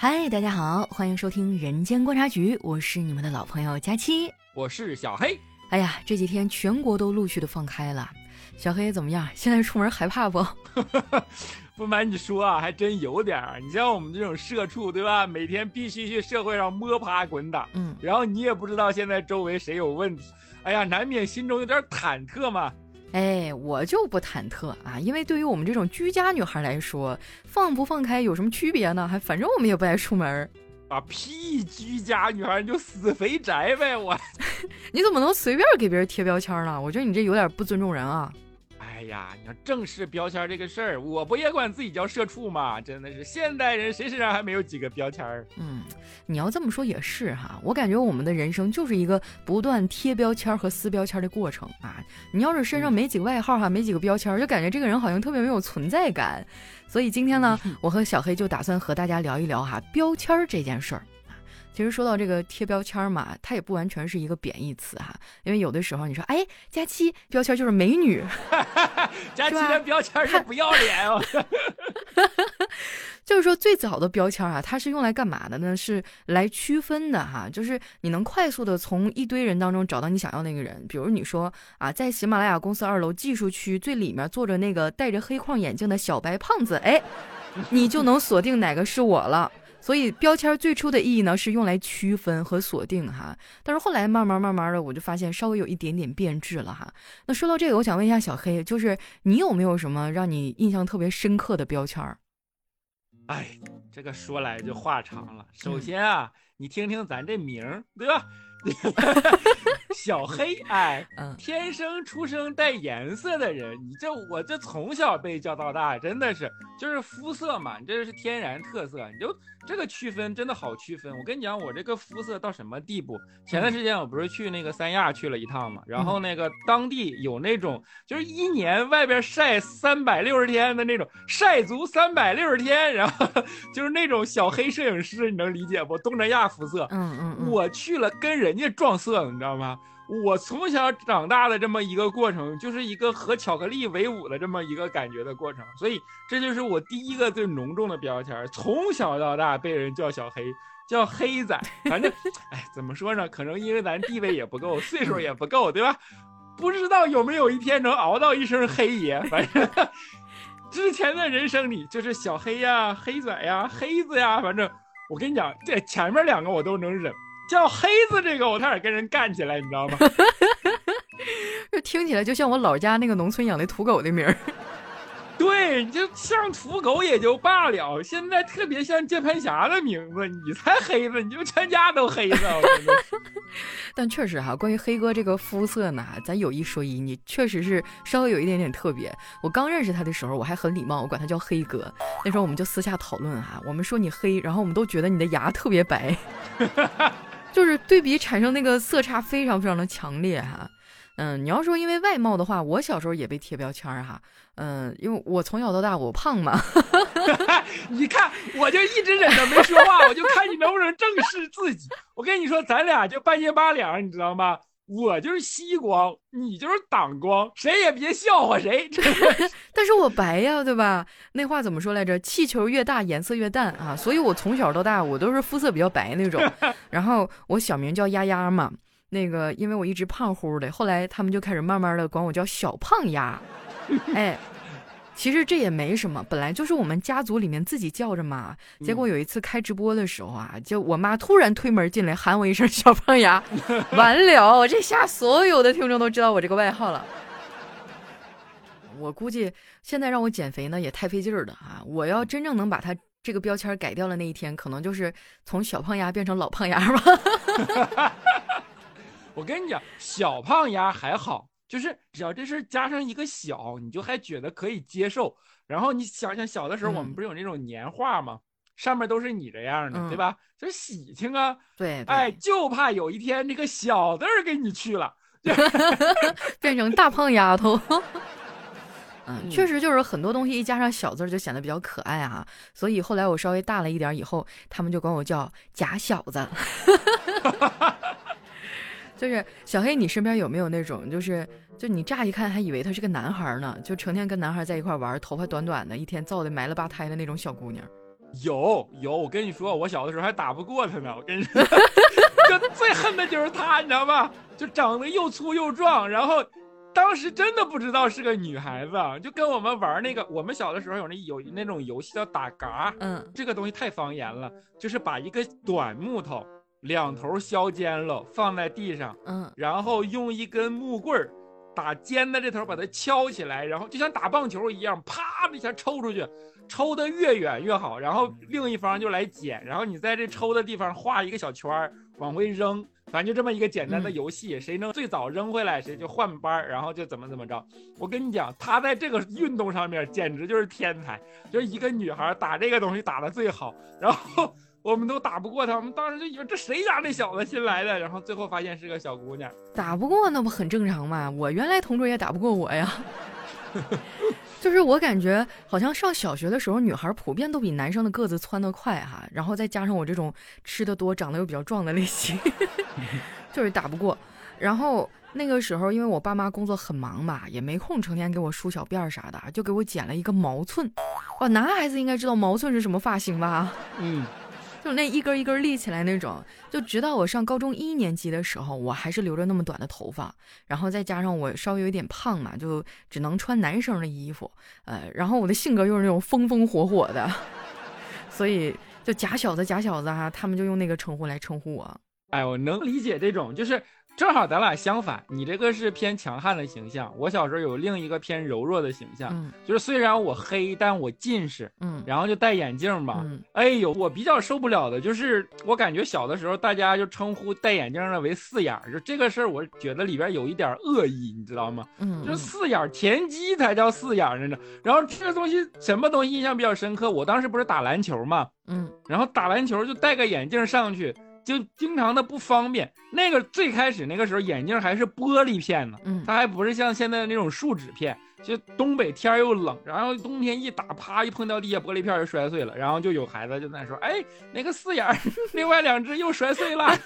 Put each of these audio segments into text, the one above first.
嗨，大家好，欢迎收听《人间观察局》，我是你们的老朋友佳期，我是小黑。哎呀，这几天全国都陆续的放开了，小黑怎么样？现在出门害怕不？不瞒你说啊，还真有点儿。你像我们这种社畜，对吧？每天必须去社会上摸爬滚打，嗯，然后你也不知道现在周围谁有问题，哎呀，难免心中有点忐忑嘛。哎，我就不忐忑啊，因为对于我们这种居家女孩来说，放不放开有什么区别呢？还反正我们也不爱出门。啊屁！居家女孩你就死肥宅呗！我，你怎么能随便给别人贴标签呢？我觉得你这有点不尊重人啊。哎呀，你要正视标签这个事儿，我不也管自己叫社畜吗？真的是现代人谁身上还没有几个标签儿？嗯，你要这么说也是哈。我感觉我们的人生就是一个不断贴标签和撕标签的过程啊。你要是身上没几个外号哈，没几个标签，就感觉这个人好像特别没有存在感。所以今天呢，我和小黑就打算和大家聊一聊哈标签这件事儿。其实说到这个贴标签嘛，它也不完全是一个贬义词哈，因为有的时候你说，哎，佳期标签就是美女，佳期的标签是不要脸哦。就是说最早的标签啊，它是用来干嘛的呢？是来区分的哈，就是你能快速的从一堆人当中找到你想要那个人。比如你说啊，在喜马拉雅公司二楼技术区最里面坐着那个戴着黑框眼镜的小白胖子，哎，你就能锁定哪个是我了。所以标签最初的意义呢，是用来区分和锁定哈。但是后来慢慢慢慢的，我就发现稍微有一点点变质了哈。那说到这个，我想问一下小黑，就是你有没有什么让你印象特别深刻的标签？哎，这个说来就话长了。首先啊，你听听咱这名儿，对吧？小黑，哎，天生出生带颜色的人，你这我这从小被教到大，真的是就是肤色嘛，你这是天然特色，你就这个区分真的好区分。我跟你讲，我这个肤色到什么地步？前段时间我不是去那个三亚去了一趟嘛，然后那个当地有那种就是一年外边晒三百六十天的那种晒足三百六十天，然后 就是那种小黑摄影师，你能理解不？东南亚肤色，嗯嗯，我去了跟人。人家撞色了，你知道吗？我从小长大的这么一个过程，就是一个和巧克力为伍的这么一个感觉的过程，所以这就是我第一个最浓重的标签。从小到大被人叫小黑，叫黑仔，反正，哎，怎么说呢？可能因为咱地位也不够，岁数也不够，对吧？不知道有没有一天能熬到一声黑爷。反正 之前的人生里，就是小黑呀、黑仔呀、黑子呀，反正我跟你讲，这前面两个我都能忍。叫黑子这个，我差点跟人干起来，你知道吗？这听起来就像我老家那个农村养的土狗的名儿。对，你就像土狗也就罢了，现在特别像键盘侠的名字，你才黑子，你就全家都黑子。但确实哈，关于黑哥这个肤色呢，咱有一说一，你确实是稍微有一点点特别。我刚认识他的时候，我还很礼貌，我管他叫黑哥。那时候我们就私下讨论哈，我们说你黑，然后我们都觉得你的牙特别白。就是对比产生那个色差非常非常的强烈哈，嗯，你要说因为外貌的话，我小时候也被贴标签哈，嗯，因为我从小到大我胖嘛，你看我就一直忍着没说话，我就看你能不能正视自己。我跟你说，咱俩就半斤八两，你知道吗？我就是吸光，你就是挡光，谁也别笑话谁。但是我白呀，对吧？那话怎么说来着？气球越大，颜色越淡啊。所以我从小到大，我都是肤色比较白那种。然后我小名叫丫丫嘛，那个因为我一直胖乎的，后来他们就开始慢慢的管我叫小胖丫。哎。其实这也没什么，本来就是我们家族里面自己叫着嘛。结果有一次开直播的时候啊，就我妈突然推门进来喊我一声“小胖丫”，完了，这下所有的听众都知道我这个外号了。我估计现在让我减肥呢也太费劲儿了啊！我要真正能把它这个标签改掉了那一天，可能就是从小胖丫变成老胖丫吧。我跟你讲，小胖丫还好。就是只要这事加上一个小，你就还觉得可以接受。然后你想想，小的时候我们不是有那种年画吗？上面都是你这样的，对吧？就喜庆啊。对，哎，就怕有一天这个小字儿给你去了，变成大胖丫头。嗯，确实就是很多东西一加上小字儿就显得比较可爱啊。所以后来我稍微大了一点以后，他们就管我叫假小子。就是小黑，你身边有没有那种，就是就你乍一看还以为他是个男孩呢，就成天跟男孩在一块玩，头发短短的，一天造的埋了吧胎的那种小姑娘？有有，我跟你说，我小的时候还打不过他呢。我跟你说，就最恨的就是他，你知道吧？就长得又粗又壮，然后当时真的不知道是个女孩子，就跟我们玩那个，我们小的时候有那有那种游戏叫打嘎，嗯，这个东西太方言了，就是把一个短木头两头削尖了放在地上，嗯，然后用一根木棍儿。打尖的这头把它敲起来，然后就像打棒球一样，啪的一下抽出去，抽得越远越好。然后另一方就来捡，然后你在这抽的地方画一个小圈儿，往回扔。反正就这么一个简单的游戏，谁能最早扔回来，谁就换班然后就怎么怎么着。我跟你讲，他在这个运动上面简直就是天才，就是一个女孩打这个东西打的最好，然后。我们都打不过他，我们当时就以为这谁家那小子新来的，然后最后发现是个小姑娘。打不过那不很正常吗？我原来同桌也打不过我呀。就是我感觉好像上小学的时候，女孩普遍都比男生的个子窜得快哈，然后再加上我这种吃的多、长得又比较壮的类型，就是打不过。然后那个时候，因为我爸妈工作很忙吧，也没空成天给我梳小辫儿啥的，就给我剪了一个毛寸。哇，男孩子应该知道毛寸是什么发型吧？嗯。就那一根一根立起来那种，就直到我上高中一年级的时候，我还是留着那么短的头发，然后再加上我稍微有点胖嘛，就只能穿男生的衣服，呃，然后我的性格又是那种风风火火的，所以就假小子假小子啊，他们就用那个称呼来称呼我。哎，我能理解这种，就是。正好咱俩相反，你这个是偏强悍的形象，我小时候有另一个偏柔弱的形象，就是虽然我黑，但我近视，嗯，然后就戴眼镜吧，哎呦，我比较受不了的就是我感觉小的时候大家就称呼戴眼镜的为四眼，就这个事儿，我觉得里边有一点恶意，你知道吗？嗯，就是四眼田鸡才叫四眼呢。然后这个东西什么东西印象比较深刻？我当时不是打篮球嘛，嗯，然后打篮球就戴个眼镜上去。就经常的不方便。那个最开始那个时候眼镜还是玻璃片呢，嗯，它还不是像现在的那种树脂片。就东北天又冷，然后冬天一打，啪一碰到地下玻璃片就摔碎了。然后就有孩子就在说：“哎，那个四眼，另外两只又摔碎了。”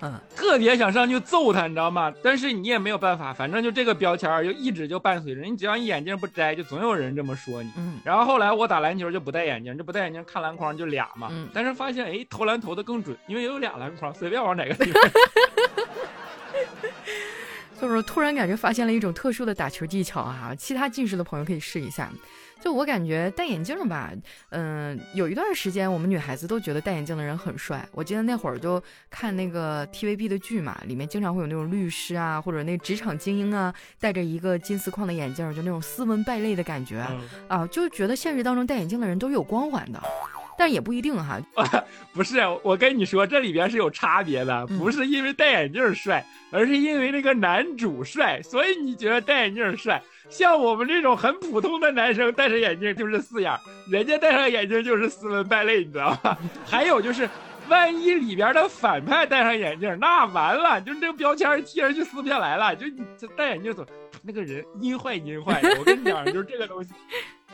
嗯，特别想上去揍他，你知道吗？但是你也没有办法，反正就这个标签就一直就伴随着你，只要你眼镜不摘，就总有人这么说你。嗯，然后后来我打篮球就不戴眼镜，就不戴眼镜看篮筐就俩嘛。嗯，但是发现哎，投篮投的更准，因为有俩篮筐，随便往哪个地方。就是突然感觉发现了一种特殊的打球技巧啊！其他近视的朋友可以试一下。就我感觉戴眼镜吧，嗯，有一段时间我们女孩子都觉得戴眼镜的人很帅。我记得那会儿就看那个 TVB 的剧嘛，里面经常会有那种律师啊，或者那职场精英啊，戴着一个金丝框的眼镜，就那种斯文败类的感觉啊，就觉得现实当中戴眼镜的人都是有光环的。但也不一定哈，不是，我跟你说，这里边是有差别的，不是因为戴眼镜帅，而是因为那个男主帅，所以你觉得戴眼镜帅。像我们这种很普通的男生戴上眼镜就是四眼，人家戴上眼镜就是斯文败类，你知道吧？还有就是，万一里边的反派戴上眼镜，那完了，就这个标签贴上去撕不下来了。就你戴眼镜走，那个人阴坏阴坏的。我跟你讲，就是这个东西。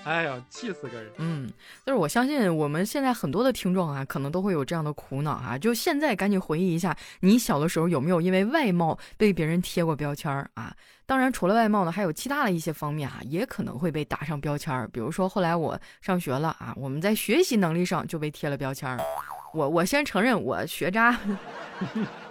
哎呀，气死个人！嗯，就是我相信我们现在很多的听众啊，可能都会有这样的苦恼啊。就现在赶紧回忆一下，你小的时候有没有因为外貌被别人贴过标签儿啊？当然，除了外貌呢，还有其他的一些方面啊，也可能会被打上标签儿。比如说后来我上学了啊，我们在学习能力上就被贴了标签儿。我我先承认我学渣。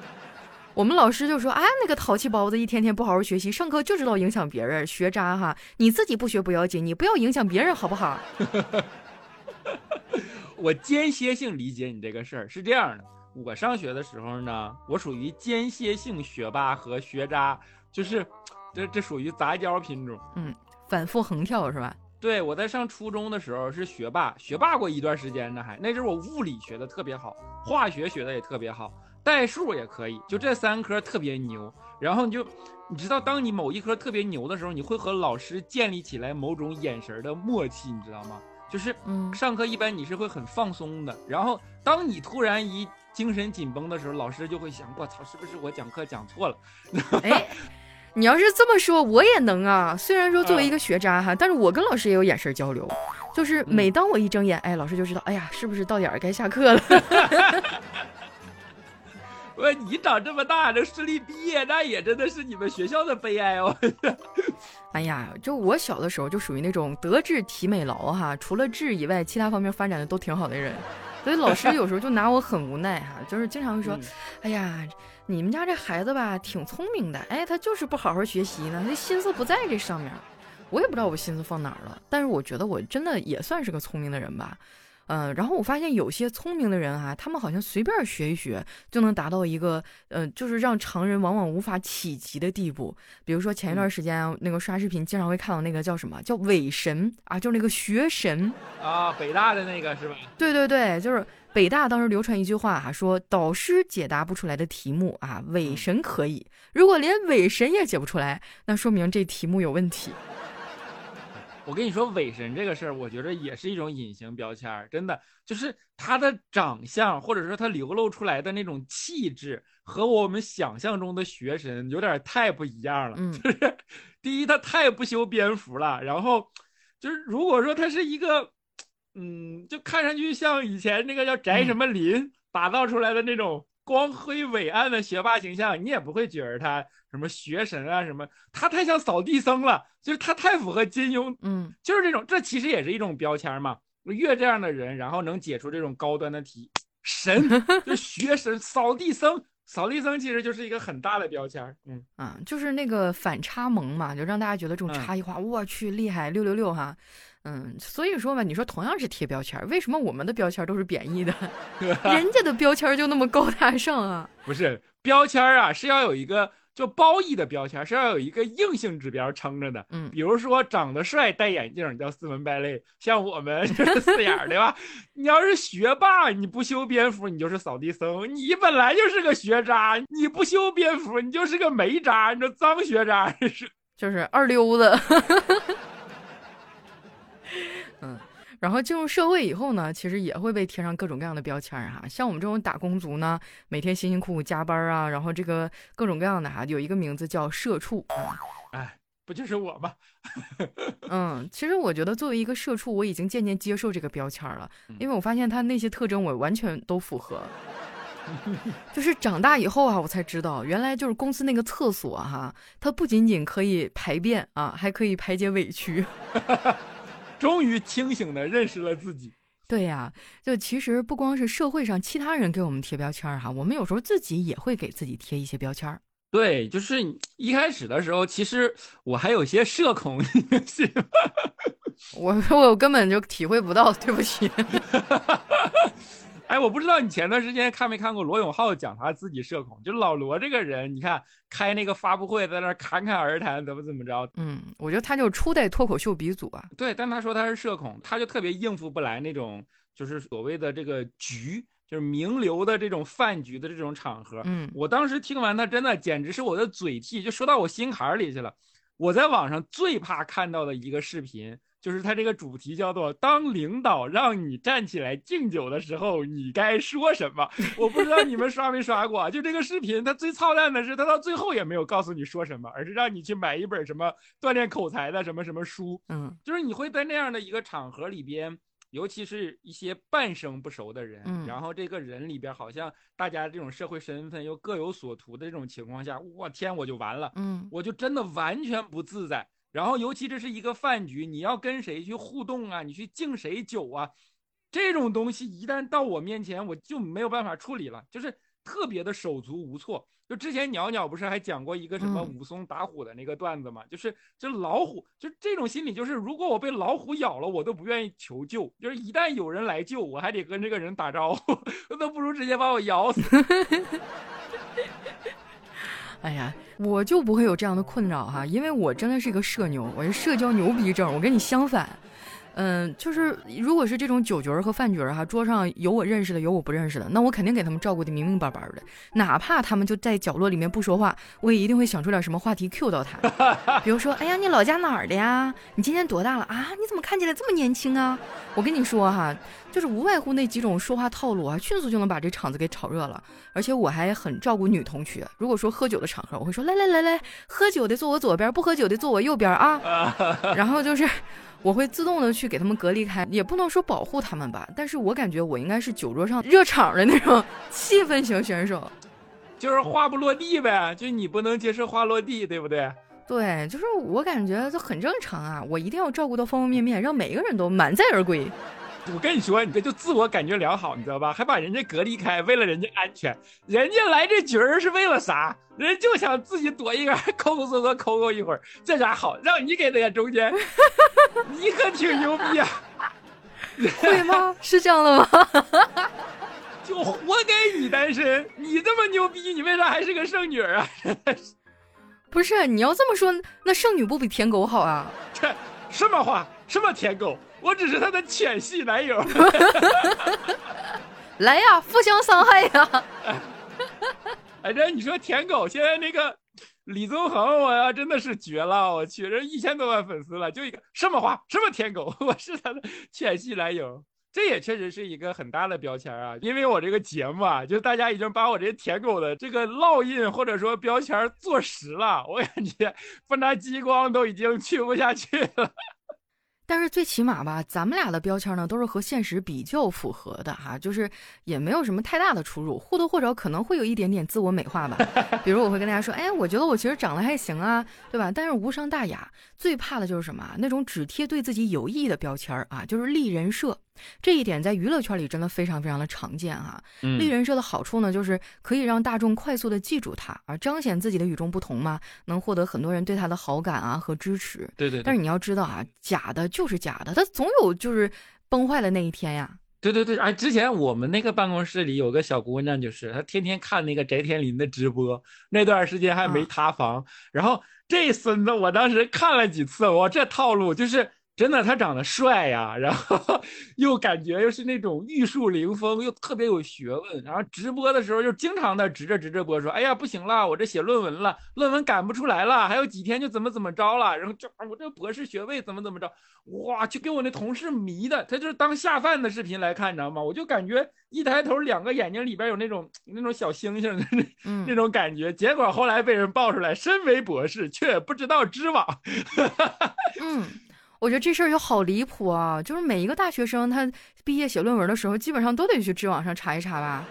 我们老师就说：“哎，那个淘气包子，一天天不好好学习，上课就知道影响别人，学渣哈！你自己不学不要紧，你不要影响别人，好不好？” 我间歇性理解你这个事儿是这样的：我上学的时候呢，我属于间歇性学霸和学渣，就是这这属于杂交品种，嗯，反复横跳是吧？对，我在上初中的时候是学霸，学霸过一段时间呢，还那阵我物理学的特别好，化学学的也特别好。代数也可以，就这三科特别牛。然后你就，你知道，当你某一科特别牛的时候，你会和老师建立起来某种眼神的默契，你知道吗？就是，上课一般你是会很放松的。然后当你突然一精神紧绷的时候，老师就会想：我操，是不是我讲课讲错了？哎，你要是这么说，我也能啊。虽然说作为一个学渣哈，但是我跟老师也有眼神交流。就是每当我一睁眼，哎，老师就知道，哎呀，是不是到点儿该下课了？我你长这么大能顺利毕业，那也真的是你们学校的悲哀哦。哎呀，就我小的时候就属于那种德智体美劳哈，除了智以外，其他方面发展的都挺好的人，所以老师有时候就拿我很无奈哈，就是经常会说，哎呀，你们家这孩子吧挺聪明的，哎，他就是不好好学习呢，他心思不在这上面。我也不知道我心思放哪儿了，但是我觉得我真的也算是个聪明的人吧。嗯，然后我发现有些聪明的人哈，他们好像随便学一学就能达到一个，呃，就是让常人往往无法企及的地步。比如说前一段时间那个刷视频，经常会看到那个叫什么叫伪神啊，就是那个学神 啊，北大的那个是吧？对对对，就是北大当时流传一句话哈，说导师解答不出来的题目啊，伪神可以。如果连伪神也解不出来，那说明这题目有问题。我跟你说，伪神这个事儿，我觉得也是一种隐形标签儿，真的就是他的长相，或者说他流露出来的那种气质，和我们想象中的学神有点太不一样了。嗯，就是第一，他太不修边幅了，然后就是如果说他是一个，嗯，就看上去像以前那个叫翟什么林打造出来的那种。光辉伟岸的学霸形象，你也不会觉得他什么学神啊什么，他太像扫地僧了，就是他太符合金庸，嗯，就是这种，这其实也是一种标签嘛。越这样的人，然后能解出这种高端的题，神 就学神，扫地僧，扫地僧其实就是一个很大的标签，嗯。啊，就是那个反差萌嘛，就让大家觉得这种差异化，我去厉害，六六六哈。嗯，所以说嘛，你说同样是贴标签，为什么我们的标签都是贬义的，人家的标签就那么高大上啊？不是标签啊，是要有一个就褒义的标签，是要有一个硬性指标撑着的。嗯，比如说长得帅、戴眼镜叫斯文败类，像我们 就是四眼对吧？你要是学霸，你不修边幅，你就是扫地僧。你本来就是个学渣，你不修边幅，你就是个煤渣，你说脏学渣是就是二溜子。嗯，然后进入社会以后呢，其实也会被贴上各种各样的标签儿哈。像我们这种打工族呢，每天辛辛苦苦加班啊，然后这个各种各样的哈，有一个名字叫社畜。哎，不就是我吗？嗯，其实我觉得作为一个社畜，我已经渐渐接受这个标签了，因为我发现他那些特征我完全都符合。就是长大以后啊，我才知道，原来就是公司那个厕所哈，它不仅仅可以排便啊，还可以排解委屈。终于清醒的认识了自己。对呀，就其实不光是社会上其他人给我们贴标签儿哈，我们有时候自己也会给自己贴一些标签儿。对，就是一开始的时候，其实我还有些社恐，我我根本就体会不到，对不起。哎，我不知道你前段时间看没看过罗永浩讲他自己社恐，就老罗这个人，你看开那个发布会在那侃侃而谈，怎么怎么着？嗯，我觉得他就初代脱口秀鼻祖啊。对，但他说他是社恐，他就特别应付不来那种就是所谓的这个局，就是名流的这种饭局的这种场合。嗯，我当时听完他，真的简直是我的嘴替，就说到我心坎里去了。我在网上最怕看到的一个视频。就是他这个主题叫做“当领导让你站起来敬酒的时候，你该说什么？”我不知道你们刷没刷过。就这个视频，他最操蛋的是，他到最后也没有告诉你说什么，而是让你去买一本什么锻炼口才的什么什么书。嗯，就是你会在那样的一个场合里边，尤其是一些半生不熟的人，然后这个人里边好像大家这种社会身份又各有所图的这种情况下，我天，我就完了。嗯，我就真的完全不自在。然后，尤其这是一个饭局，你要跟谁去互动啊？你去敬谁酒啊？这种东西一旦到我面前，我就没有办法处理了，就是特别的手足无措。就之前鸟鸟不是还讲过一个什么武松打虎的那个段子吗？就是就老虎，就这种心理，就是如果我被老虎咬了，我都不愿意求救。就是一旦有人来救，我还得跟这个人打招呼，那不如直接把我咬死。哎呀，我就不会有这样的困扰哈，因为我真的是一个社牛，我是社交牛逼症，我跟你相反。嗯，就是如果是这种酒局儿和饭局儿哈，桌上有我认识的，有我不认识的，那我肯定给他们照顾的明明白白的，哪怕他们就在角落里面不说话，我也一定会想出点什么话题 Q 到他。比如说，哎呀，你老家哪儿的呀？你今年多大了啊？你怎么看起来这么年轻啊？我跟你说哈，就是无外乎那几种说话套路啊，迅速就能把这场子给炒热了。而且我还很照顾女同学，如果说喝酒的场合，我会说来来来来，喝酒的坐我左边，不喝酒的坐我右边啊。然后就是。我会自动的去给他们隔离开，也不能说保护他们吧，但是我感觉我应该是酒桌上热场的那种 气氛型选手。就是话不落地呗，就你不能接受话落地，对不对？对，就是我感觉这很正常啊，我一定要照顾到方方面面，让每一个人都满载而归。我跟你说，你这就自我感觉良好，你知道吧？还把人家隔离开，为了人家安全。人家来这局儿是为了啥？人就想自己躲一个，抠抠搜搜抠抠一会儿，这咋好？让你给在中间，你可挺牛逼啊！会吗？是这样的吗？就活该你单身，你这么牛逼，你为啥还是个剩女啊？不是，你要这么说，那剩女不比舔狗好啊？这什么话？什么舔狗？我只是他的浅系男友，来呀，互相伤害呀！哎，这你说舔狗现在那个李宗恒，我呀真的是绝了！我去，这一千多万粉丝了，就一个什么话，什么舔狗，我是他的浅系男友，这也确实是一个很大的标签啊！因为我这个节目啊，就大家已经把我这舔狗的这个烙印或者说标签坐实了，我感觉不拿激光都已经去不下去了。但是最起码吧，咱们俩的标签呢都是和现实比较符合的哈，就是也没有什么太大的出入，或多或少可能会有一点点自我美化吧。比如我会跟大家说，哎，我觉得我其实长得还行啊，对吧？但是无伤大雅。最怕的就是什么？那种只贴对自己有益的标签啊，就是立人设。这一点在娱乐圈里真的非常非常的常见哈。立人设的好处呢，就是可以让大众快速的记住他，而彰显自己的与众不同嘛，能获得很多人对他的好感啊和支持。对对。但是你要知道啊，假的就是假的，他总有就是崩坏的那一天呀。对对对，哎，之前我们那个办公室里有个小姑娘，就是她天天看那个翟天临的直播，那段时间还没塌房。然后这孙子，我当时看了几次，我这套路就是。真的，他长得帅呀，然后 又感觉又是那种玉树临风，又特别有学问。然后直播的时候就经常的直着直着播，说：“哎呀，不行了，我这写论文了，论文赶不出来了，还有几天就怎么怎么着了。”然后就我这博士学位怎么怎么着，哇，就给我那同事迷的，他就是当下饭的视频来看，你知道吗？我就感觉一抬头，两个眼睛里边有那种那种小星星的那那种感觉。结果后来被人爆出来，身为博士却不知道知网。嗯。我觉得这事儿就好离谱啊！就是每一个大学生，他毕业写论文的时候，基本上都得去知网上查一查吧。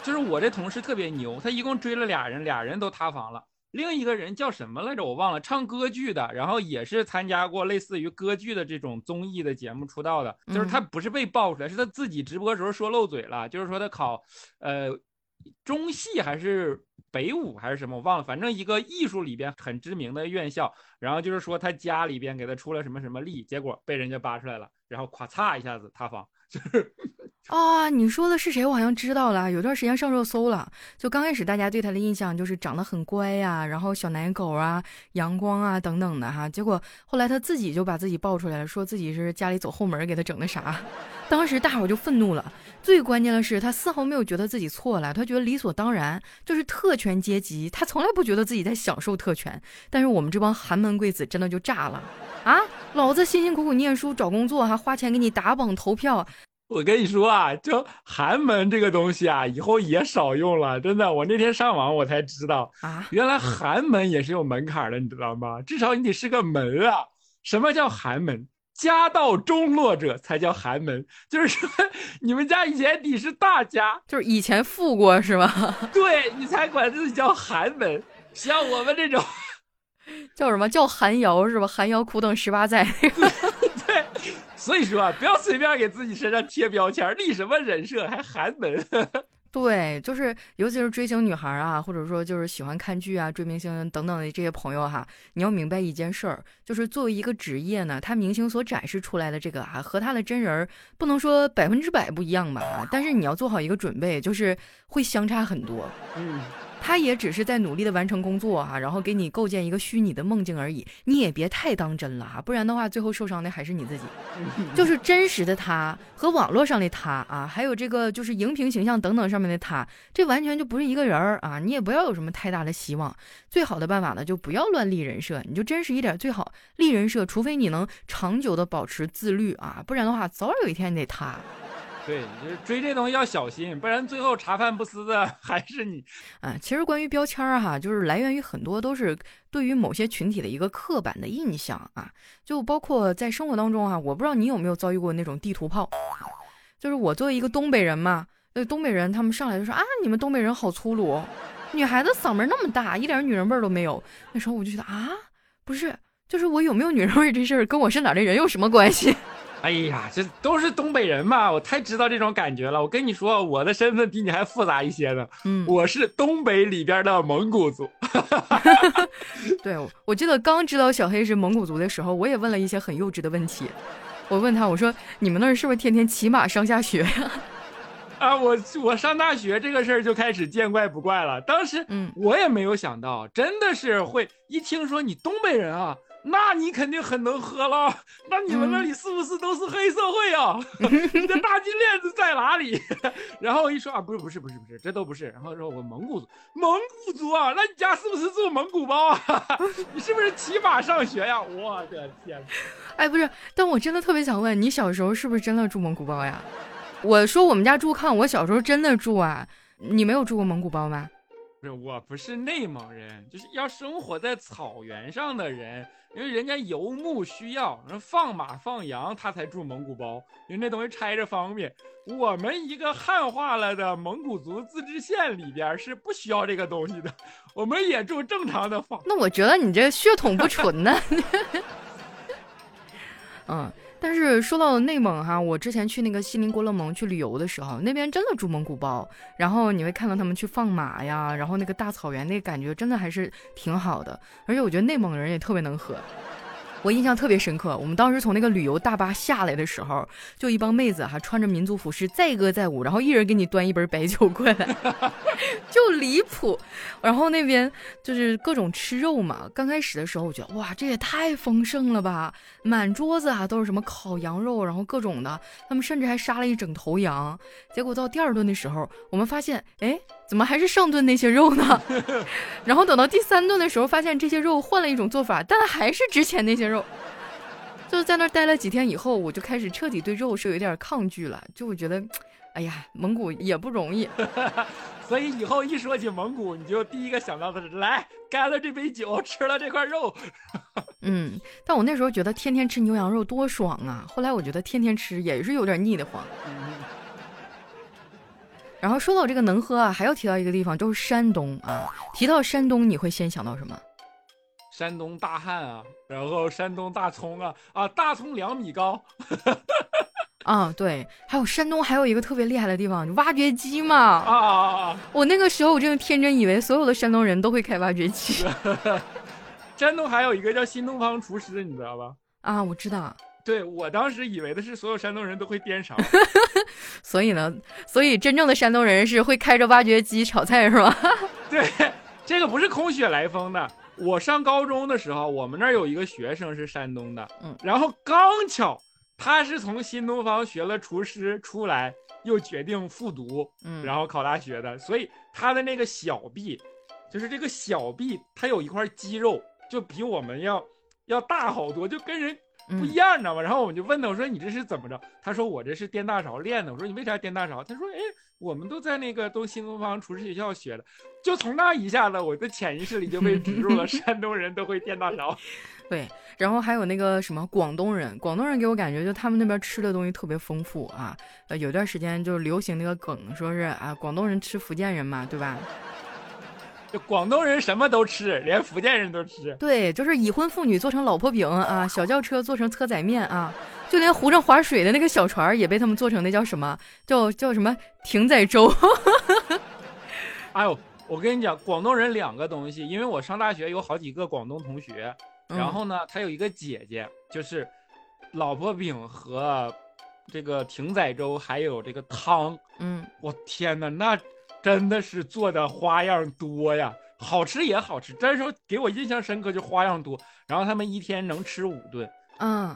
就是我这同事特别牛，他一共追了俩人，俩人都塌房了。另一个人叫什么来着？我忘了，唱歌剧的，然后也是参加过类似于歌剧的这种综艺的节目出道的。就是他不是被爆出来，是他自己直播时候说漏嘴了。就是说他考，呃，中戏还是？北舞还是什么，我忘了，反正一个艺术里边很知名的院校，然后就是说他家里边给他出了什么什么力，结果被人家扒出来了，然后咵嚓一下子塌房，就是啊，你说的是谁？我好像知道了，有段时间上热搜了。就刚开始大家对他的印象就是长得很乖呀，然后小奶狗啊，阳光啊等等的哈，结果后来他自己就把自己爆出来了，说自己是家里走后门给他整的啥，当时大伙就愤怒了。最关键的是，他丝毫没有觉得自己错了，他觉得理所当然，就是特权阶级，他从来不觉得自己在享受特权。但是我们这帮寒门贵子真的就炸了啊！老子辛辛苦苦念书找工作，还花钱给你打榜投票。我跟你说啊，就寒门这个东西啊，以后也少用了，真的。我那天上网我才知道啊，原来寒门也是有门槛的，你知道吗？至少你得是个门啊。什么叫寒门？家道中落者才叫寒门，就是说你们家以前你是大家，就是以前富过是吗？对你才管自己叫寒门，像我们这种叫什么叫寒窑是吧？寒窑苦等十八载。对，所以说不要随便给自己身上贴标签，立什么人设还寒门。对，就是尤其是追星女孩啊，或者说就是喜欢看剧啊、追明星等等的这些朋友哈，你要明白一件事儿，就是作为一个职业呢，他明星所展示出来的这个啊，和他的真人不能说百分之百不一样吧，但是你要做好一个准备，就是会相差很多。嗯。他也只是在努力的完成工作哈，然后给你构建一个虚拟的梦境而已，你也别太当真了哈，不然的话最后受伤的还是你自己。就是真实的他和网络上的他啊，还有这个就是荧屏形象等等上面的他，这完全就不是一个人儿啊，你也不要有什么太大的希望。最好的办法呢，就不要乱立人设，你就真实一点最好。立人设，除非你能长久的保持自律啊，不然的话，早晚有一天你得塌。对，就是追这东西要小心，不然最后茶饭不思的 还是你。啊，其实关于标签儿哈，就是来源于很多都是对于某些群体的一个刻板的印象啊，就包括在生活当中啊，我不知道你有没有遭遇过那种地图炮，就是我作为一个东北人嘛，那东北人他们上来就说啊，你们东北人好粗鲁，女孩子嗓门那么大，一点女人味儿都没有。那时候我就觉得啊，不是，就是我有没有女人味这事儿，跟我是哪的人有什么关系？哎呀，这都是东北人嘛，我太知道这种感觉了。我跟你说，我的身份比你还复杂一些呢。嗯，我是东北里边的蒙古族。对，我记得刚知道小黑是蒙古族的时候，我也问了一些很幼稚的问题。我问他，我说你们那儿是不是天天骑马上下学呀？啊，我我上大学这个事儿就开始见怪不怪了。当时，嗯，我也没有想到，真的是会一听说你东北人啊。那你肯定很能喝了。那你们那里是不是都是黑社会啊？你的大金链子在哪里？然后一说啊，不是不是不是不是，这都不是。然后说我蒙古族，蒙古族啊，那你家是不是住蒙古包啊？你是不是骑马上学呀？我的天！哎，不是，但我真的特别想问，你小时候是不是真的住蒙古包呀？我说我们家住炕，我小时候真的住啊。你没有住过蒙古包吗？不是，我不是内蒙人，就是要生活在草原上的人。因为人家游牧需要，人放马放羊，他才住蒙古包，因为那东西拆着方便。我们一个汉化了的蒙古族自治县里边是不需要这个东西的，我们也住正常的房。那我觉得你这血统不纯呢。嗯。但是说到内蒙哈，我之前去那个锡林郭勒盟去旅游的时候，那边真的住蒙古包，然后你会看到他们去放马呀，然后那个大草原那感觉真的还是挺好的，而且我觉得内蒙人也特别能喝。我印象特别深刻，我们当时从那个旅游大巴下来的时候，就一帮妹子哈，穿着民族服饰载歌载舞，然后一人给你端一杯白酒过来，就离谱。然后那边就是各种吃肉嘛，刚开始的时候我觉得哇，这也太丰盛了吧，满桌子啊都是什么烤羊肉，然后各种的，他们甚至还杀了一整头羊。结果到第二顿的时候，我们发现，哎。怎么还是上顿那些肉呢？然后等到第三顿的时候，发现这些肉换了一种做法，但还是之前那些肉。就是在那儿待了几天以后，我就开始彻底对肉是有点抗拒了。就我觉得，哎呀，蒙古也不容易。所以以后一说起蒙古，你就第一个想到的是来干了这杯酒，吃了这块肉。嗯，但我那时候觉得天天吃牛羊肉多爽啊！后来我觉得天天吃也是有点腻得慌。然后说到这个能喝啊，还要提到一个地方，就是山东啊。提到山东，你会先想到什么？山东大汉啊，然后山东大葱啊，啊，大葱两米高。啊，对，还有山东还有一个特别厉害的地方，挖掘机嘛。啊啊啊！我那个时候我真的天真以为所有的山东人都会开挖掘机。山东还有一个叫新东方厨师，你知道吧？啊，我知道。对我当时以为的是所有山东人都会颠勺，所以呢，所以真正的山东人是会开着挖掘机炒菜是吧？对，这个不是空穴来风的。我上高中的时候，我们那儿有一个学生是山东的，嗯，然后刚巧他是从新东方学了厨师出来，又决定复读，嗯，然后考大学的，所以他的那个小臂，就是这个小臂，他有一块肌肉就比我们要要大好多，就跟人。不一样，你知道吗？然后我们就问他，我说你这是怎么着？他说我这是颠大勺练的。我说你为啥颠大勺？他说哎，我们都在那个东新东方厨师学校学的。就从那一下子，我的潜意识里就被植入了，山东人都会颠大勺。对，然后还有那个什么广东人，广东人给我感觉就他们那边吃的东西特别丰富啊。呃，有段时间就流行那个梗，说是啊，广东人吃福建人嘛，对吧？就广东人什么都吃，连福建人都吃。对，就是已婚妇女做成老婆饼啊，小轿车做成车载面啊，就连湖上划水的那个小船也被他们做成那叫什么？叫叫什么艇仔粥？哎呦，我跟你讲，广东人两个东西，因为我上大学有好几个广东同学，然后呢，他有一个姐姐，就是老婆饼和这个艇仔粥，还有这个汤。嗯，我天哪，那。真的是做的花样多呀，好吃也好吃。这时候给我印象深刻就花样多，然后他们一天能吃五顿。嗯，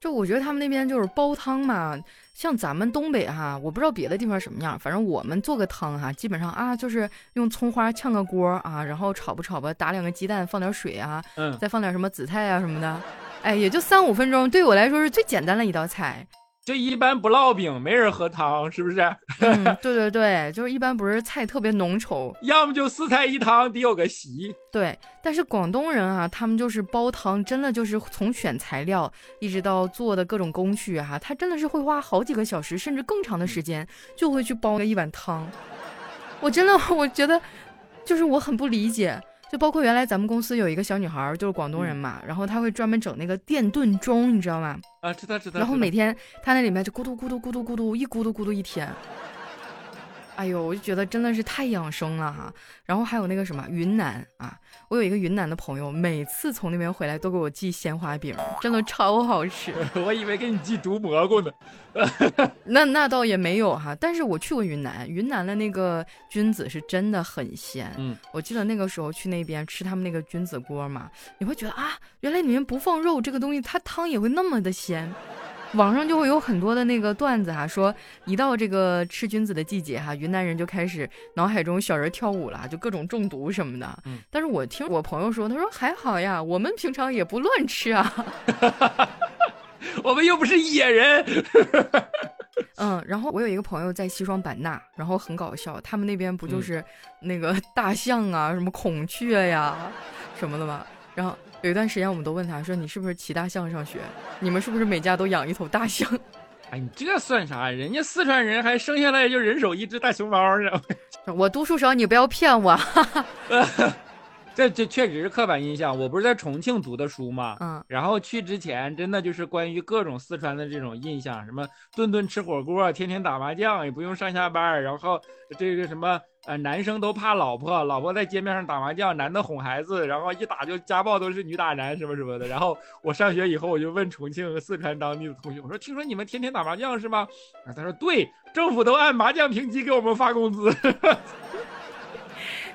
就我觉得他们那边就是煲汤嘛，像咱们东北哈，我不知道别的地方什么样，反正我们做个汤哈，基本上啊就是用葱花炝个锅啊，然后炒吧炒吧，打两个鸡蛋，放点水啊，嗯，再放点什么紫菜啊什么的，哎，也就三五分钟，对我来说是最简单的一道菜。就一般不烙饼，没人喝汤，是不是？嗯，对对对，就是一般不是菜特别浓稠，要么就四菜一汤，得有个席。对，但是广东人啊，他们就是煲汤，真的就是从选材料一直到做的各种工序哈，他真的是会花好几个小时，甚至更长的时间，就会去煲个一碗汤。我真的，我觉得就是我很不理解。就包括原来咱们公司有一个小女孩，就是广东人嘛，然后她会专门整那个电炖盅，你知道吗？啊，知道知道。然后每天她那里面就咕嘟咕嘟咕嘟咕嘟一咕嘟咕嘟一天。哎呦，我就觉得真的是太养生了哈。然后还有那个什么云南啊，我有一个云南的朋友，每次从那边回来都给我寄鲜花饼，真的超好吃。我以为给你寄毒蘑菇呢。那那倒也没有哈，但是我去过云南，云南的那个菌子是真的很鲜。嗯，我记得那个时候去那边吃他们那个菌子锅嘛，你会觉得啊，原来里面不放肉，这个东西它汤也会那么的鲜。网上就会有很多的那个段子哈，说一到这个吃菌子的季节哈，云南人就开始脑海中小人跳舞了，就各种中毒什么的。嗯，但是我听我朋友说，他说还好呀，我们平常也不乱吃啊，我们又不是野人。嗯，然后我有一个朋友在西双版纳，然后很搞笑，他们那边不就是那个大象啊，什么孔雀呀，什么的吗？然后。有一段时间，我们都问他说：“你是不是骑大象上学？你们是不是每家都养一头大象？” 哎，你这算啥？人家四川人还生下来就人手一只大熊猫呢。我读书少，你不要骗我哈哈。这这确实是刻板印象。我不是在重庆读的书吗？嗯。然后去之前，真的就是关于各种四川的这种印象，什么顿顿吃火锅，天天打麻将，也不用上下班，然后这个什么呃，男生都怕老婆，老婆在街面上打麻将，男的哄孩子，然后一打就家暴，都是女打男什么什么的。然后我上学以后，我就问重庆和四川当地的同学，我说：“听说你们天天打麻将是吗？”，他说：“对，政府都按麻将评级给我们发工资。”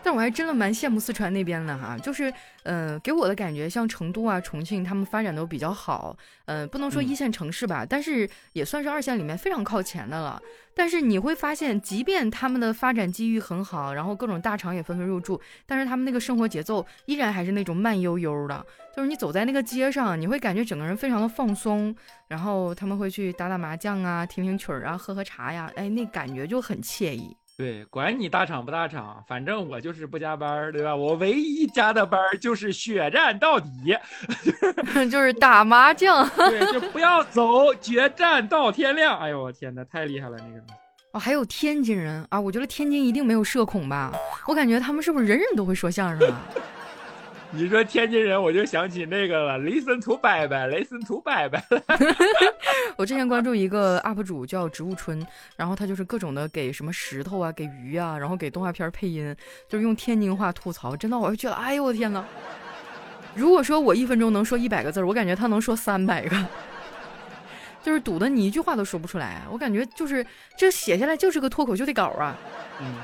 但我还真的蛮羡慕四川那边的哈，就是，呃，给我的感觉像成都啊、重庆，他们发展都比较好，呃，不能说一线城市吧，但是也算是二线里面非常靠前的了。但是你会发现，即便他们的发展机遇很好，然后各种大厂也纷纷入驻，但是他们那个生活节奏依然还是那种慢悠悠的，就是你走在那个街上，你会感觉整个人非常的放松，然后他们会去打打麻将啊、听听曲儿啊、喝喝茶呀，哎，那感觉就很惬意。对，管你大厂不大厂，反正我就是不加班，对吧？我唯一加的班就是血战到底，就是打麻将。对，就不要走，决战到天亮。哎呦，我天哪，太厉害了那个。哦，还有天津人啊，我觉得天津一定没有社恐吧？我感觉他们是不是人人都会说相声啊？你说天津人，我就想起那个了，Listen to 拜拜，Listen to 拜拜。我之前关注一个 UP 主叫植物春，然后他就是各种的给什么石头啊，给鱼啊，然后给动画片配音，就是用天津话吐槽。真的，我就觉得，哎呦我天呐！如果说我一分钟能说一百个字，我感觉他能说三百个，就是堵的你一句话都说不出来。我感觉就是这写下来就是个脱口秀的稿啊。嗯，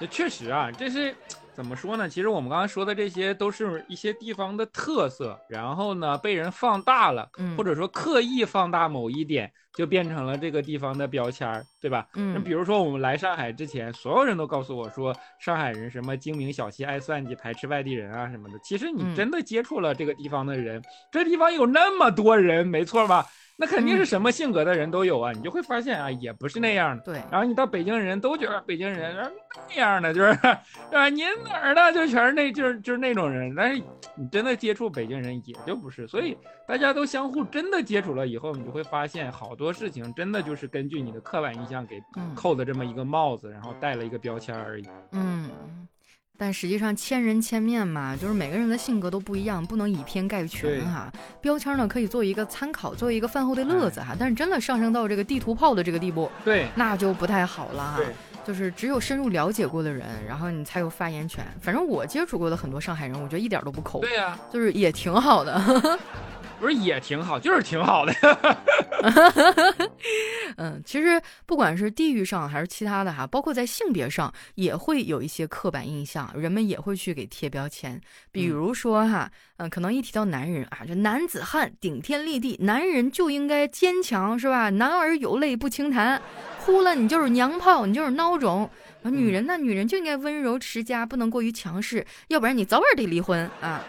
这确实啊，这是。怎么说呢？其实我们刚才说的这些都是一些地方的特色，然后呢被人放大了，或者说刻意放大某一点，就变成了这个地方的标签儿，对吧？嗯。那比如说我们来上海之前，所有人都告诉我说上海人什么精明小气、爱算计、排斥外地人啊什么的。其实你真的接触了这个地方的人，这地方有那么多人，没错吧？那肯定是什么性格的人都有啊，你就会发现啊，也不是那样的。对，然后你到北京人都觉得北京人那样的，就是，对吧？您哪儿的就全是那，就是就是那种人。但是你真的接触北京人，也就不是。所以大家都相互真的接触了以后，你就会发现好多事情真的就是根据你的刻板印象给扣的这么一个帽子，然后戴了一个标签而已。嗯。但实际上，千人千面嘛，就是每个人的性格都不一样，不能以偏概全哈。标签呢，可以作为一个参考，作为一个饭后的乐子哈。但是真的上升到这个地图炮的这个地步，对，那就不太好了哈。就是只有深入了解过的人，然后你才有发言权。反正我接触过的很多上海人，我觉得一点都不抠。对呀，就是也挺好的。不是也挺好，就是挺好的。嗯，其实不管是地域上还是其他的哈，包括在性别上，也会有一些刻板印象，人们也会去给贴标签。比如说哈，嗯，可能一提到男人啊，就男子汉顶天立地，男人就应该坚强，是吧？男儿有泪不轻弹，哭了你就是娘炮，你就是孬种。女人呢，女人就应该温柔持家，不能过于强势，要不然你早晚得离婚啊。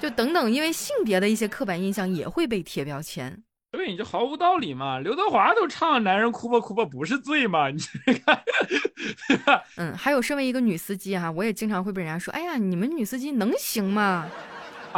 就等等，因为性别的一些刻板印象也会被贴标签。对，你就毫无道理嘛。刘德华都唱“男人哭吧哭吧不是罪嘛”，你 看。嗯，还有身为一个女司机哈，我也经常会被人家说：“哎呀，你们女司机能行吗？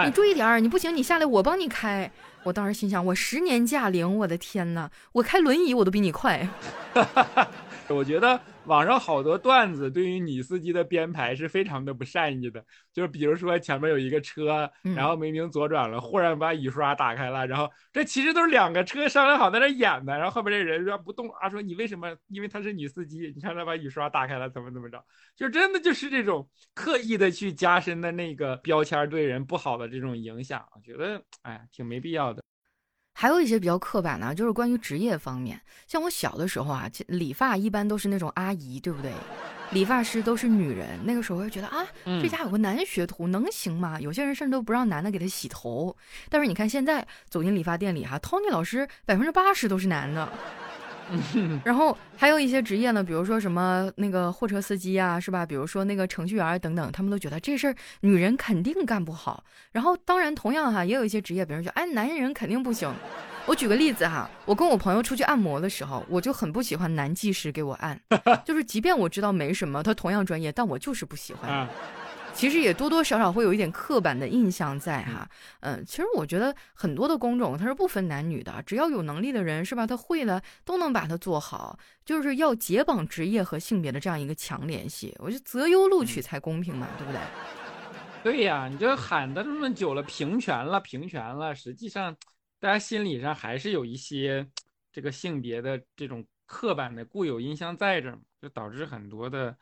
你注意点儿，你不行你下来我帮你开。”我当时心想，我十年驾龄，我的天哪，我开轮椅我都比你快。我觉得网上好多段子对于女司机的编排是非常的不善意的，就是比如说前面有一个车，然后明明左转了，忽然把雨刷打开了，然后这其实都是两个车商量好在那演的，然后后面这人说不动啊，说你为什么？因为她是女司机，你看她把雨刷打开了，怎么怎么着？就真的就是这种刻意的去加深的那个标签对人不好的这种影响，我觉得哎，挺没必要的。还有一些比较刻板呢，就是关于职业方面。像我小的时候啊，理发一般都是那种阿姨，对不对？理发师都是女人。那个时候就觉得啊，这家有个男学徒能行吗？有些人甚至都不让男的给他洗头。但是你看现在走进理发店里哈，Tony 老师百分之八十都是男的。然后还有一些职业呢，比如说什么那个货车司机啊，是吧？比如说那个程序员等等，他们都觉得这事儿女人肯定干不好。然后当然同样哈，也有一些职业，别人说哎，男人肯定不行。我举个例子哈，我跟我朋友出去按摩的时候，我就很不喜欢男技师给我按，就是即便我知道没什么，他同样专业，但我就是不喜欢。其实也多多少少会有一点刻板的印象在哈，嗯，其实我觉得很多的工种它是不分男女的，只要有能力的人是吧，他会了都能把它做好，就是要解绑职业和性别的这样一个强联系，我觉得择优录取才公平嘛，对不对？对呀，你这喊的这么久了，平权了，平权了，实际上大家心理上还是有一些这个性别的这种刻板的固有印象在这儿，就导致很多的。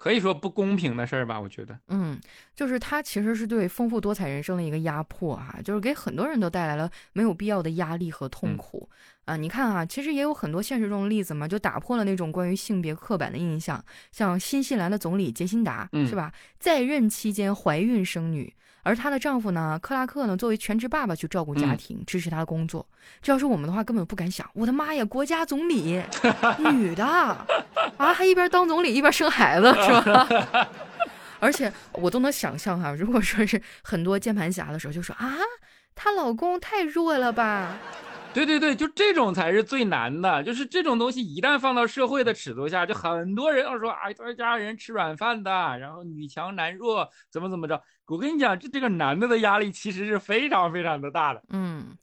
可以说不公平的事儿吧，我觉得，嗯，就是它其实是对丰富多彩人生的一个压迫哈，就是给很多人都带来了没有必要的压力和痛苦啊。你看啊，其实也有很多现实中的例子嘛，就打破了那种关于性别刻板的印象，像新西兰的总理杰辛达，是吧，在任期间怀孕生女。而她的丈夫呢，克拉克呢，作为全职爸爸去照顾家庭，支持她的工作。这要是我们的话，根本不敢想。我的妈呀，国家总理，女的啊，还一边当总理一边生孩子，是吧？而且我都能想象哈，如果说是很多键盘侠的时候，就说啊，她老公太弱了吧。对对对，就这种才是最难的。就是这种东西一旦放到社会的尺度下，就很多人要说，哎，他家人吃软饭的，然后女强男弱，怎么怎么着。我跟你讲，这这个男的的压力其实是非常非常的大的。嗯。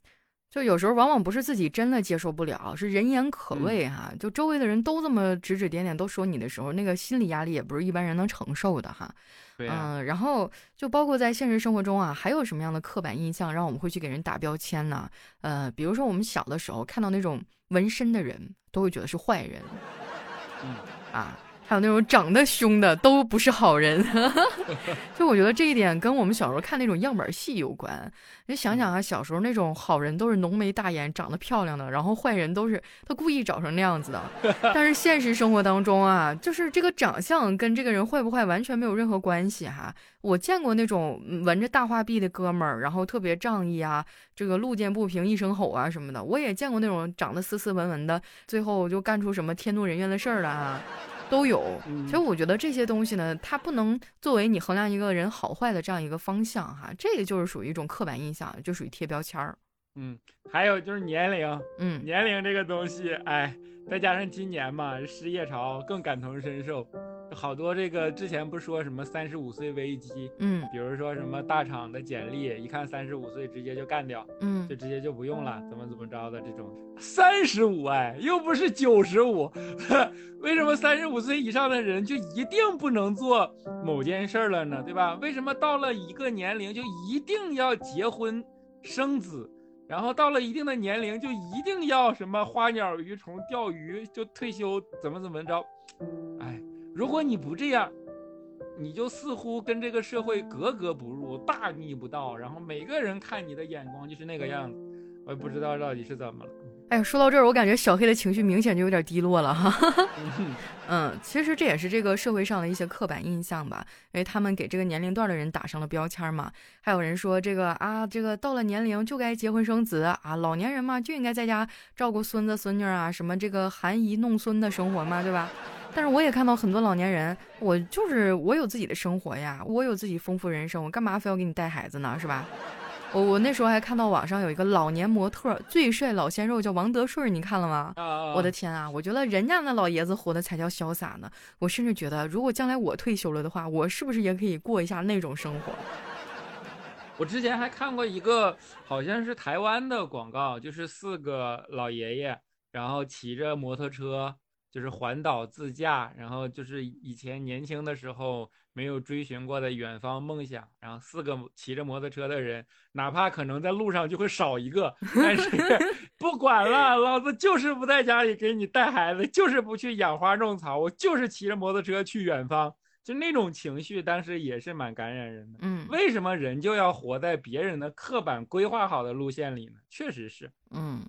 就有时候往往不是自己真的接受不了，是人言可畏哈。就周围的人都这么指指点点，都说你的时候，那个心理压力也不是一般人能承受的哈。嗯，然后就包括在现实生活中啊，还有什么样的刻板印象让我们会去给人打标签呢？呃，比如说我们小的时候看到那种纹身的人，都会觉得是坏人。嗯啊。还有那种长得凶的都不是好人，就我觉得这一点跟我们小时候看那种样板戏有关。你想想啊，小时候那种好人都是浓眉大眼、长得漂亮的，然后坏人都是他故意找成那样子的。但是现实生活当中啊，就是这个长相跟这个人坏不坏完全没有任何关系哈。我见过那种纹着大画臂的哥们儿，然后特别仗义啊，这个路见不平一声吼啊什么的。我也见过那种长得斯斯文文的，最后就干出什么天怒人怨的事儿了啊。都有，其实我觉得这些东西呢，它不能作为你衡量一个人好坏的这样一个方向哈，这个就是属于一种刻板印象，就属于贴标签儿。嗯，还有就是年龄，嗯，年龄这个东西，哎。再加上今年嘛，失业潮更感同身受，好多这个之前不说什么三十五岁危机，嗯，比如说什么大厂的简历，一看三十五岁直接就干掉，嗯，就直接就不用了，怎么怎么着的这种。三十五哎，又不是九十五，为什么三十五岁以上的人就一定不能做某件事了呢？对吧？为什么到了一个年龄就一定要结婚生子？然后到了一定的年龄，就一定要什么花鸟鱼虫、钓鱼，就退休，怎么怎么着？哎，如果你不这样，你就似乎跟这个社会格格不入，大逆不道。然后每个人看你的眼光就是那个样子，我也不知道到底是怎么了。哎呀，说到这儿，我感觉小黑的情绪明显就有点低落了哈。嗯，其实这也是这个社会上的一些刻板印象吧，因为他们给这个年龄段的人打上了标签嘛。还有人说这个啊，这个到了年龄就该结婚生子啊，老年人嘛就应该在家照顾孙子孙女啊，什么这个含饴弄孙的生活嘛，对吧？但是我也看到很多老年人，我就是我有自己的生活呀，我有自己丰富人生，我干嘛非要给你带孩子呢，是吧？我我那时候还看到网上有一个老年模特最帅老鲜肉叫王德顺，你看了吗？我的天啊！我觉得人家那老爷子活的才叫潇洒呢。我甚至觉得，如果将来我退休了的话，我是不是也可以过一下那种生活？我之前还看过一个好像是台湾的广告，就是四个老爷爷，然后骑着摩托车，就是环岛自驾，然后就是以前年轻的时候没有追寻过的远方梦想，然后四个骑着摩托车的人，哪怕可能在路上就会少一个，但是不管了，老子就是不在家里给你带孩子，就是不去养花种草，我就是骑着摩托车去远方。就那种情绪，当时也是蛮感染人的。嗯，为什么人就要活在别人的刻板规划好的路线里呢？确实是，嗯。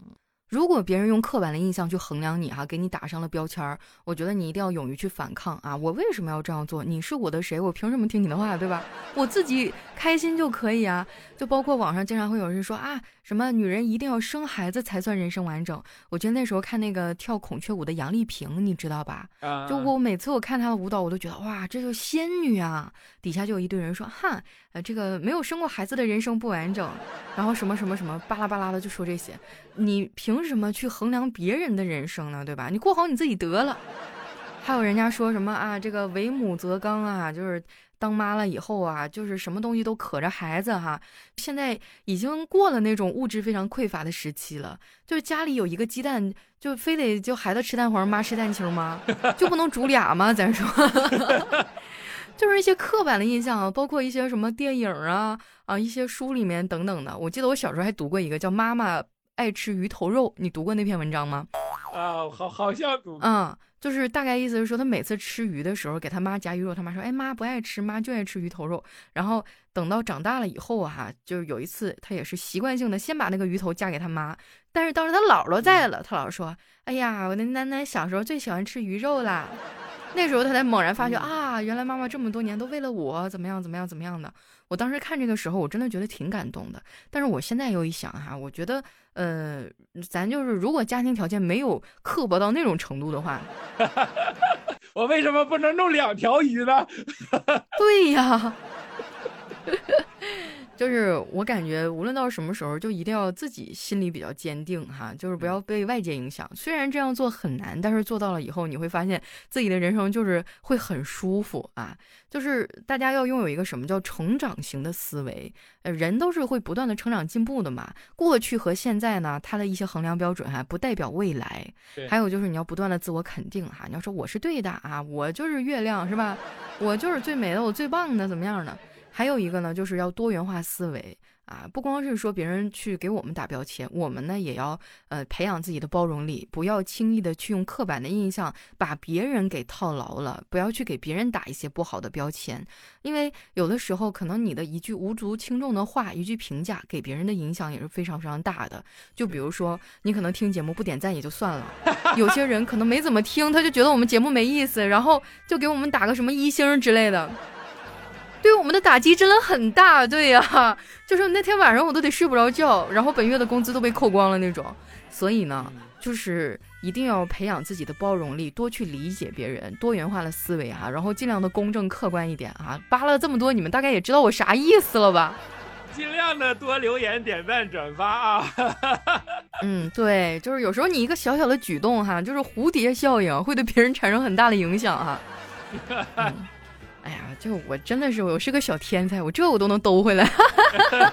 如果别人用刻板的印象去衡量你哈，给你打上了标签儿，我觉得你一定要勇于去反抗啊！我为什么要这样做？你是我的谁？我凭什么听你的话，对吧？我自己开心就可以啊！就包括网上经常会有人说啊，什么女人一定要生孩子才算人生完整。我觉得那时候看那个跳孔雀舞的杨丽萍，你知道吧？就我每次我看她的舞蹈，我都觉得哇，这就仙女啊！底下就有一堆人说哈，呃，这个没有生过孩子的人生不完整，然后什么什么什么巴拉巴拉的就说这些，你凭。什么去衡量别人的人生呢？对吧？你过好你自己得了。还有人家说什么啊？这个为母则刚啊，就是当妈了以后啊，就是什么东西都可着孩子哈。现在已经过了那种物质非常匮乏的时期了，就是家里有一个鸡蛋，就非得就孩子吃蛋黄，妈吃蛋清吗？就不能煮俩吗？咱说，就是一些刻板的印象啊，包括一些什么电影啊啊，一些书里面等等的。我记得我小时候还读过一个叫《妈妈》。爱吃鱼头肉，你读过那篇文章吗？啊，好，好像读。嗯，就是大概意思是说，他每次吃鱼的时候，给他妈夹鱼肉，他妈说：“哎，妈不爱吃，妈就爱吃鱼头肉。”然后等到长大了以后啊，就是有一次他也是习惯性的先把那个鱼头夹给他妈，但是当时他姥姥在了，他姥姥说：“哎呀，我的囡囡小时候最喜欢吃鱼肉啦。”那时候他才猛然发觉啊，原来妈妈这么多年都为了我怎么样怎么样怎么样的。我当时看这个时候，我真的觉得挺感动的。但是我现在又一想哈，我觉得呃，咱就是如果家庭条件没有刻薄到那种程度的话，我为什么不能弄两条鱼呢？对呀。就是我感觉，无论到什么时候，就一定要自己心里比较坚定哈，就是不要被外界影响。虽然这样做很难，但是做到了以后，你会发现自己的人生就是会很舒服啊。就是大家要拥有一个什么叫成长型的思维，呃，人都是会不断的成长进步的嘛。过去和现在呢，它的一些衡量标准哈，不代表未来。还有就是你要不断的自我肯定哈，你要说我是对的啊，我就是月亮是吧？我就是最美的，我最棒的，怎么样的？还有一个呢，就是要多元化思维啊，不光是说别人去给我们打标签，我们呢也要呃培养自己的包容力，不要轻易的去用刻板的印象把别人给套牢了，不要去给别人打一些不好的标签，因为有的时候可能你的一句无足轻重的话，一句评价给别人的影响也是非常非常大的。就比如说你可能听节目不点赞也就算了，有些人可能没怎么听，他就觉得我们节目没意思，然后就给我们打个什么一星之类的。对我们的打击真的很大，对呀，就是那天晚上我都得睡不着觉，然后本月的工资都被扣光了那种。所以呢，就是一定要培养自己的包容力，多去理解别人，多元化的思维哈，然后尽量的公正客观一点啊。扒了这么多，你们大概也知道我啥意思了吧？尽量的多留言、点赞、转发啊。嗯，对，就是有时候你一个小小的举动哈，就是蝴蝶效应，会对别人产生很大的影响哈。哎呀，就我真的是我是个小天才，我这我都能兜回来。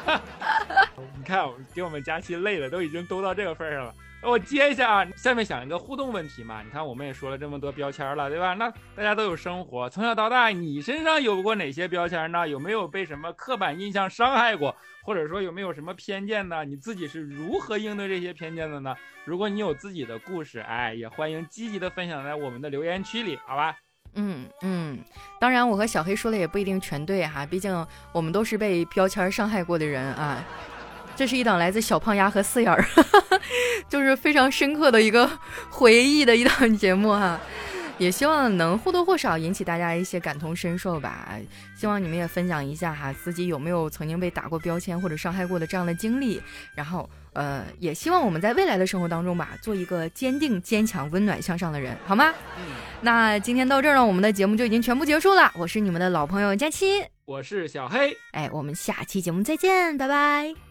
你看，给我们佳期累了，都已经兜到这个份上了。我接一下啊，下面想一个互动问题嘛。你看，我们也说了这么多标签了，对吧？那大家都有生活，从小到大，你身上有过哪些标签呢？有没有被什么刻板印象伤害过？或者说有没有什么偏见呢？你自己是如何应对这些偏见的呢？如果你有自己的故事，哎，也欢迎积极的分享在我们的留言区里，好吧？嗯嗯，当然，我和小黑说的也不一定全对哈，毕竟我们都是被标签伤害过的人啊。这是一档来自小胖丫和四眼儿，就是非常深刻的一个回忆的一档节目哈。也希望能或多或少引起大家一些感同身受吧。希望你们也分享一下哈，自己有没有曾经被打过标签或者伤害过的这样的经历。然后，呃，也希望我们在未来的生活当中吧，做一个坚定、坚强、温暖向上的人，好吗？嗯。那今天到这儿呢，我们的节目就已经全部结束了。我是你们的老朋友佳期，我是小黑。哎，我们下期节目再见，拜拜。